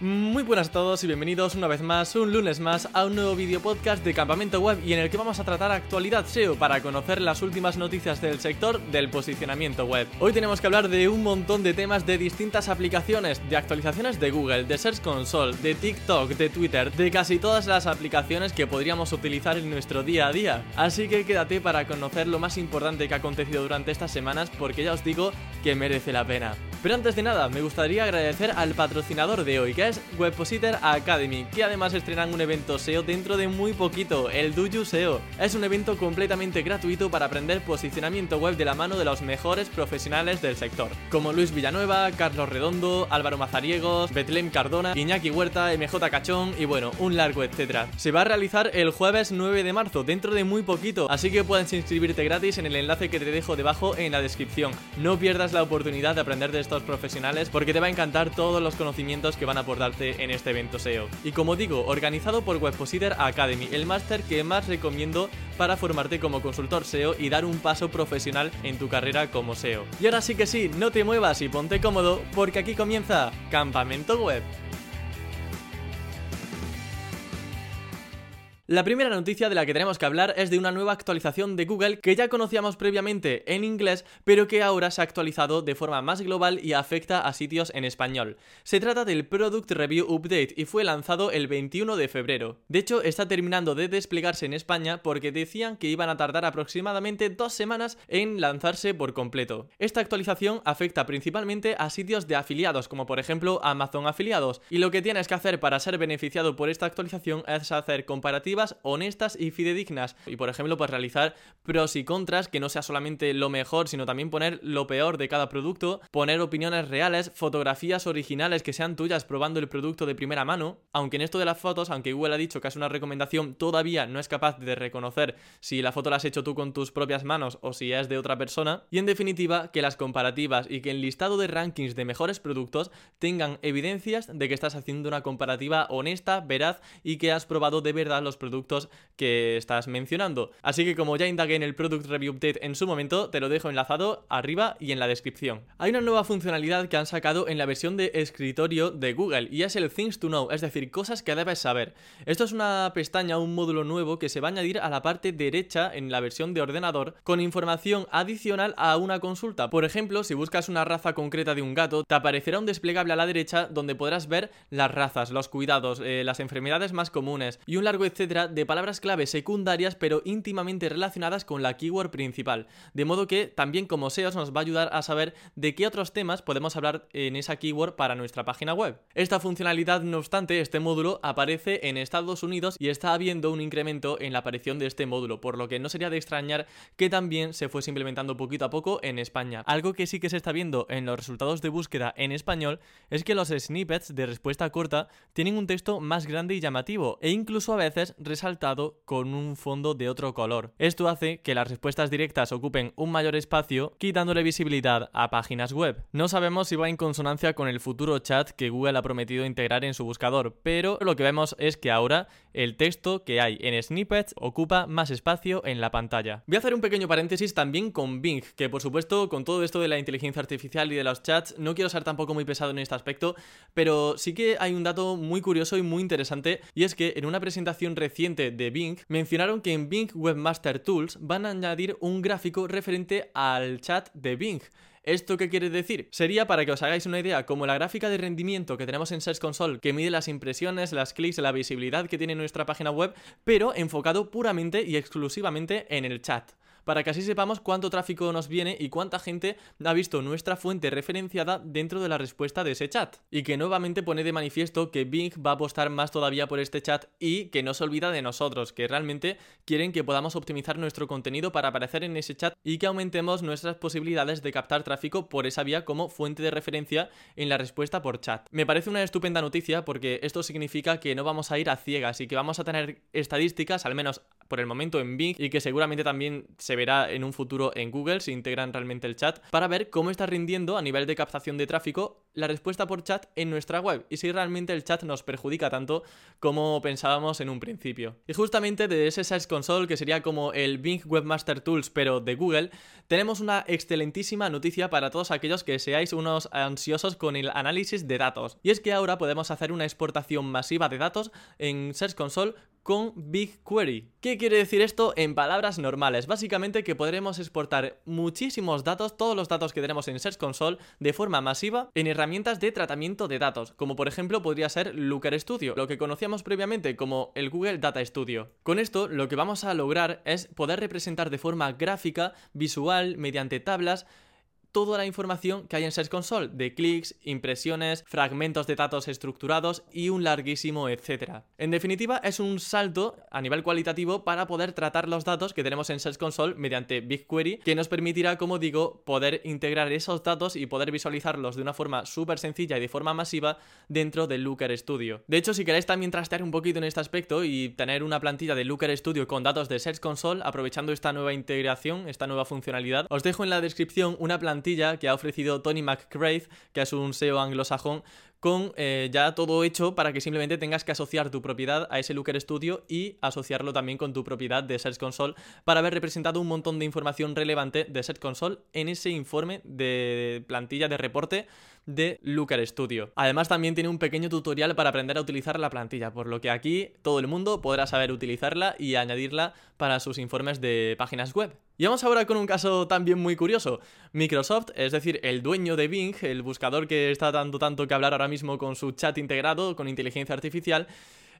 Muy buenas a todos y bienvenidos una vez más, un lunes más, a un nuevo video podcast de Campamento Web y en el que vamos a tratar actualidad SEO para conocer las últimas noticias del sector del posicionamiento web. Hoy tenemos que hablar de un montón de temas de distintas aplicaciones, de actualizaciones de Google, de Search Console, de TikTok, de Twitter, de casi todas las aplicaciones que podríamos utilizar en nuestro día a día. Así que quédate para conocer lo más importante que ha acontecido durante estas semanas porque ya os digo que merece la pena. Pero antes de nada, me gustaría agradecer al patrocinador de hoy, que es Webpositor Academy, que además estrenan un evento SEO dentro de muy poquito, el Duyu SEO. Es un evento completamente gratuito para aprender posicionamiento web de la mano de los mejores profesionales del sector, como Luis Villanueva, Carlos Redondo, Álvaro Mazariegos, Betlem Cardona, Iñaki Huerta, MJ Cachón y bueno, un largo etcétera. Se va a realizar el jueves 9 de marzo, dentro de muy poquito, así que puedes inscribirte gratis en el enlace que te dejo debajo en la descripción. No pierdas la oportunidad de aprender de profesionales porque te va a encantar todos los conocimientos que van a aportarte en este evento SEO. Y como digo, organizado por Webpositor Academy, el máster que más recomiendo para formarte como consultor SEO y dar un paso profesional en tu carrera como SEO. Y ahora sí que sí, no te muevas y ponte cómodo porque aquí comienza Campamento Web. La primera noticia de la que tenemos que hablar es de una nueva actualización de Google que ya conocíamos previamente en inglés, pero que ahora se ha actualizado de forma más global y afecta a sitios en español. Se trata del Product Review Update y fue lanzado el 21 de febrero. De hecho, está terminando de desplegarse en España porque decían que iban a tardar aproximadamente dos semanas en lanzarse por completo. Esta actualización afecta principalmente a sitios de afiliados, como por ejemplo Amazon Afiliados, y lo que tienes que hacer para ser beneficiado por esta actualización es hacer comparativas honestas y fidedignas. Y por ejemplo, pues realizar pros y contras, que no sea solamente lo mejor, sino también poner lo peor de cada producto, poner opiniones reales, fotografías originales que sean tuyas probando el producto de primera mano. Aunque en esto de las fotos, aunque Google ha dicho que es una recomendación, todavía no es capaz de reconocer si la foto la has hecho tú con tus propias manos o si es de otra persona. Y en definitiva, que las comparativas y que el listado de rankings de mejores productos tengan evidencias de que estás haciendo una comparativa honesta, veraz y que has probado de verdad los productos productos que estás mencionando. Así que como ya indagué en el Product Review Update en su momento, te lo dejo enlazado arriba y en la descripción. Hay una nueva funcionalidad que han sacado en la versión de escritorio de Google y es el Things to Know, es decir, cosas que debes saber. Esto es una pestaña, un módulo nuevo que se va a añadir a la parte derecha en la versión de ordenador con información adicional a una consulta. Por ejemplo, si buscas una raza concreta de un gato, te aparecerá un desplegable a la derecha donde podrás ver las razas, los cuidados, eh, las enfermedades más comunes y un largo etcétera de palabras clave secundarias pero íntimamente relacionadas con la keyword principal. De modo que también como SEOs nos va a ayudar a saber de qué otros temas podemos hablar en esa keyword para nuestra página web. Esta funcionalidad, no obstante, este módulo aparece en Estados Unidos y está habiendo un incremento en la aparición de este módulo, por lo que no sería de extrañar que también se fuese implementando poquito a poco en España. Algo que sí que se está viendo en los resultados de búsqueda en español es que los snippets de respuesta corta tienen un texto más grande y llamativo e incluso a veces resaltado con un fondo de otro color. Esto hace que las respuestas directas ocupen un mayor espacio, quitándole visibilidad a páginas web. No sabemos si va en consonancia con el futuro chat que Google ha prometido integrar en su buscador, pero lo que vemos es que ahora el texto que hay en snippets ocupa más espacio en la pantalla. Voy a hacer un pequeño paréntesis también con Bing, que por supuesto con todo esto de la inteligencia artificial y de los chats no quiero ser tampoco muy pesado en este aspecto, pero sí que hay un dato muy curioso y muy interesante y es que en una presentación reciente de Bing, mencionaron que en Bing Webmaster Tools van a añadir un gráfico referente al chat de Bing. ¿Esto qué quiere decir? Sería para que os hagáis una idea, como la gráfica de rendimiento que tenemos en Search Console, que mide las impresiones, las clics, la visibilidad que tiene nuestra página web, pero enfocado puramente y exclusivamente en el chat para que así sepamos cuánto tráfico nos viene y cuánta gente ha visto nuestra fuente referenciada dentro de la respuesta de ese chat. Y que nuevamente pone de manifiesto que Bing va a apostar más todavía por este chat y que no se olvida de nosotros, que realmente quieren que podamos optimizar nuestro contenido para aparecer en ese chat y que aumentemos nuestras posibilidades de captar tráfico por esa vía como fuente de referencia en la respuesta por chat. Me parece una estupenda noticia porque esto significa que no vamos a ir a ciegas y que vamos a tener estadísticas, al menos por el momento en Bing y que seguramente también se verá en un futuro en Google si integran realmente el chat para ver cómo está rindiendo a nivel de captación de tráfico la respuesta por chat en nuestra web y si realmente el chat nos perjudica tanto como pensábamos en un principio. Y justamente de ese Search Console, que sería como el Bing Webmaster Tools pero de Google, tenemos una excelentísima noticia para todos aquellos que seáis unos ansiosos con el análisis de datos. Y es que ahora podemos hacer una exportación masiva de datos en Search Console con BigQuery. ¿Qué quiere decir esto en palabras normales? Básicamente que podremos exportar muchísimos datos, todos los datos que tenemos en Search Console, de forma masiva en herramientas de tratamiento de datos, como por ejemplo podría ser Looker Studio, lo que conocíamos previamente como el Google Data Studio. Con esto lo que vamos a lograr es poder representar de forma gráfica, visual, mediante tablas, toda la información que hay en Search Console, de clics, impresiones, fragmentos de datos estructurados y un larguísimo etcétera. En definitiva, es un salto a nivel cualitativo para poder tratar los datos que tenemos en Search Console mediante BigQuery, que nos permitirá, como digo, poder integrar esos datos y poder visualizarlos de una forma súper sencilla y de forma masiva dentro de Looker Studio. De hecho, si queréis también trastear un poquito en este aspecto y tener una plantilla de Looker Studio con datos de Search Console, aprovechando esta nueva integración, esta nueva funcionalidad, os dejo en la descripción una plantilla que ha ofrecido Tony McCrae, que es un SEO anglosajón, con eh, ya todo hecho para que simplemente tengas que asociar tu propiedad a ese Looker Studio y asociarlo también con tu propiedad de Search Console para haber representado un montón de información relevante de Search Console en ese informe de plantilla de reporte de Looker Studio. Además también tiene un pequeño tutorial para aprender a utilizar la plantilla, por lo que aquí todo el mundo podrá saber utilizarla y añadirla para sus informes de páginas web. Y vamos ahora con un caso también muy curioso. Microsoft, es decir, el dueño de Bing, el buscador que está dando tanto que hablar ahora mismo con su chat integrado, con inteligencia artificial,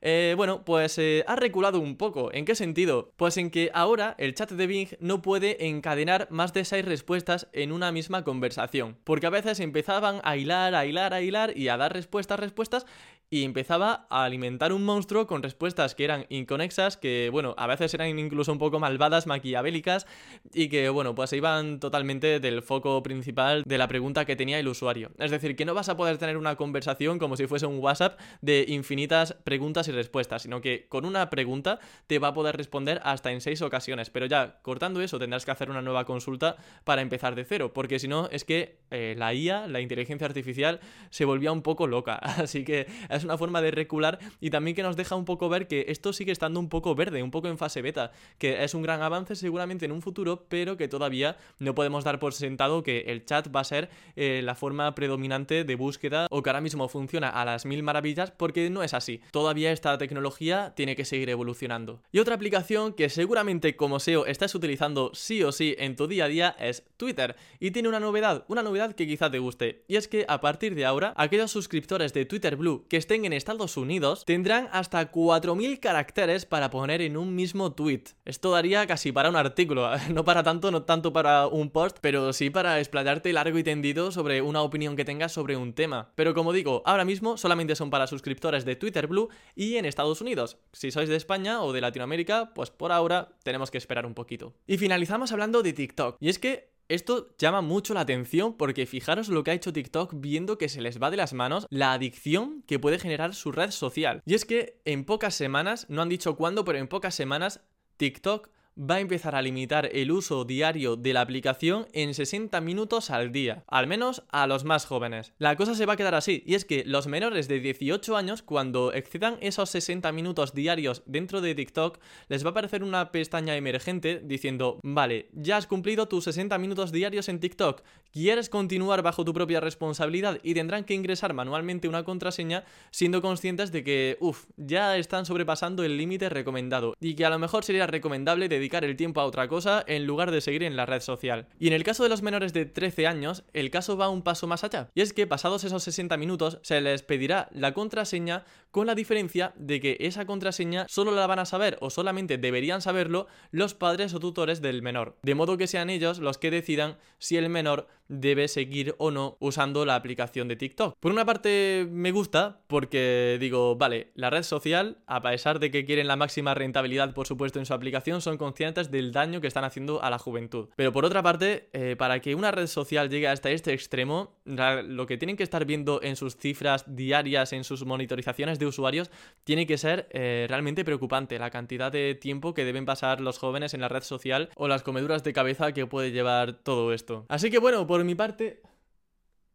eh, bueno, pues eh, ha reculado un poco. ¿En qué sentido? Pues en que ahora el chat de Bing no puede encadenar más de 6 respuestas en una misma conversación. Porque a veces empezaban a hilar, a hilar, a hilar y a dar respuestas, respuestas y empezaba a alimentar un monstruo con respuestas que eran inconexas, que bueno, a veces eran incluso un poco malvadas, maquiavélicas y que bueno, pues se iban totalmente del foco principal de la pregunta que tenía el usuario. Es decir, que no vas a poder tener una conversación como si fuese un WhatsApp de infinitas preguntas y respuestas, sino que con una pregunta te va a poder responder hasta en seis ocasiones, pero ya cortando eso tendrás que hacer una nueva consulta para empezar de cero, porque si no es que eh, la IA, la inteligencia artificial, se volvía un poco loca, así que una forma de recular y también que nos deja un poco ver que esto sigue estando un poco verde, un poco en fase beta, que es un gran avance seguramente en un futuro, pero que todavía no podemos dar por sentado que el chat va a ser eh, la forma predominante de búsqueda o que ahora mismo funciona a las mil maravillas, porque no es así. Todavía esta tecnología tiene que seguir evolucionando. Y otra aplicación que seguramente como SEO estás utilizando sí o sí en tu día a día es Twitter. Y tiene una novedad, una novedad que quizá te guste. Y es que a partir de ahora, aquellos suscriptores de Twitter Blue que estén en Estados Unidos tendrán hasta 4.000 caracteres para poner en un mismo tweet. Esto daría casi para un artículo, no para tanto, no tanto para un post, pero sí para explayarte largo y tendido sobre una opinión que tengas sobre un tema. Pero como digo, ahora mismo solamente son para suscriptores de Twitter Blue y en Estados Unidos. Si sois de España o de Latinoamérica, pues por ahora tenemos que esperar un poquito. Y finalizamos hablando de TikTok. Y es que esto llama mucho la atención porque fijaros lo que ha hecho TikTok viendo que se les va de las manos la adicción que puede generar su red social. Y es que en pocas semanas, no han dicho cuándo, pero en pocas semanas, TikTok va a empezar a limitar el uso diario de la aplicación en 60 minutos al día, al menos a los más jóvenes. La cosa se va a quedar así, y es que los menores de 18 años, cuando excedan esos 60 minutos diarios dentro de TikTok, les va a aparecer una pestaña emergente diciendo, vale, ya has cumplido tus 60 minutos diarios en TikTok, ¿quieres continuar bajo tu propia responsabilidad? Y tendrán que ingresar manualmente una contraseña siendo conscientes de que, uff, ya están sobrepasando el límite recomendado, y que a lo mejor sería recomendable dedicar el tiempo a otra cosa en lugar de seguir en la red social. Y en el caso de los menores de 13 años, el caso va un paso más allá. Y es que pasados esos 60 minutos se les pedirá la contraseña con la diferencia de que esa contraseña solo la van a saber o solamente deberían saberlo los padres o tutores del menor. De modo que sean ellos los que decidan si el menor debe seguir o no usando la aplicación de TikTok. Por una parte me gusta porque digo, vale, la red social, a pesar de que quieren la máxima rentabilidad por supuesto en su aplicación, son conscientes del daño que están haciendo a la juventud. Pero por otra parte, eh, para que una red social llegue hasta este extremo, lo que tienen que estar viendo en sus cifras diarias, en sus monitorizaciones de usuarios, tiene que ser eh, realmente preocupante la cantidad de tiempo que deben pasar los jóvenes en la red social o las comeduras de cabeza que puede llevar todo esto. Así que bueno, por mi parte...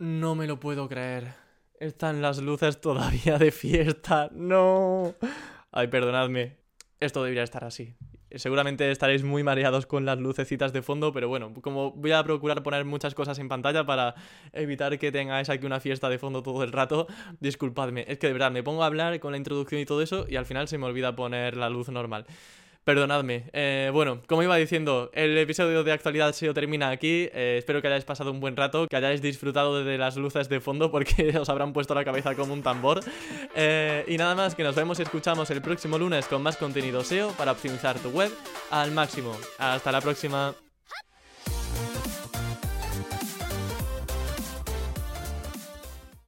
No me lo puedo creer. Están las luces todavía de fiesta. No. Ay, perdonadme. Esto debería estar así. Seguramente estaréis muy mareados con las lucecitas de fondo, pero bueno, como voy a procurar poner muchas cosas en pantalla para evitar que tengáis aquí una fiesta de fondo todo el rato, disculpadme. Es que de verdad me pongo a hablar con la introducción y todo eso y al final se me olvida poner la luz normal. Perdonadme. Eh, bueno, como iba diciendo, el episodio de actualidad se termina aquí. Eh, espero que hayáis pasado un buen rato, que hayáis disfrutado de las luces de fondo porque os habrán puesto la cabeza como un tambor. Eh, y nada más, que nos vemos y escuchamos el próximo lunes con más contenido SEO para optimizar tu web al máximo. Hasta la próxima.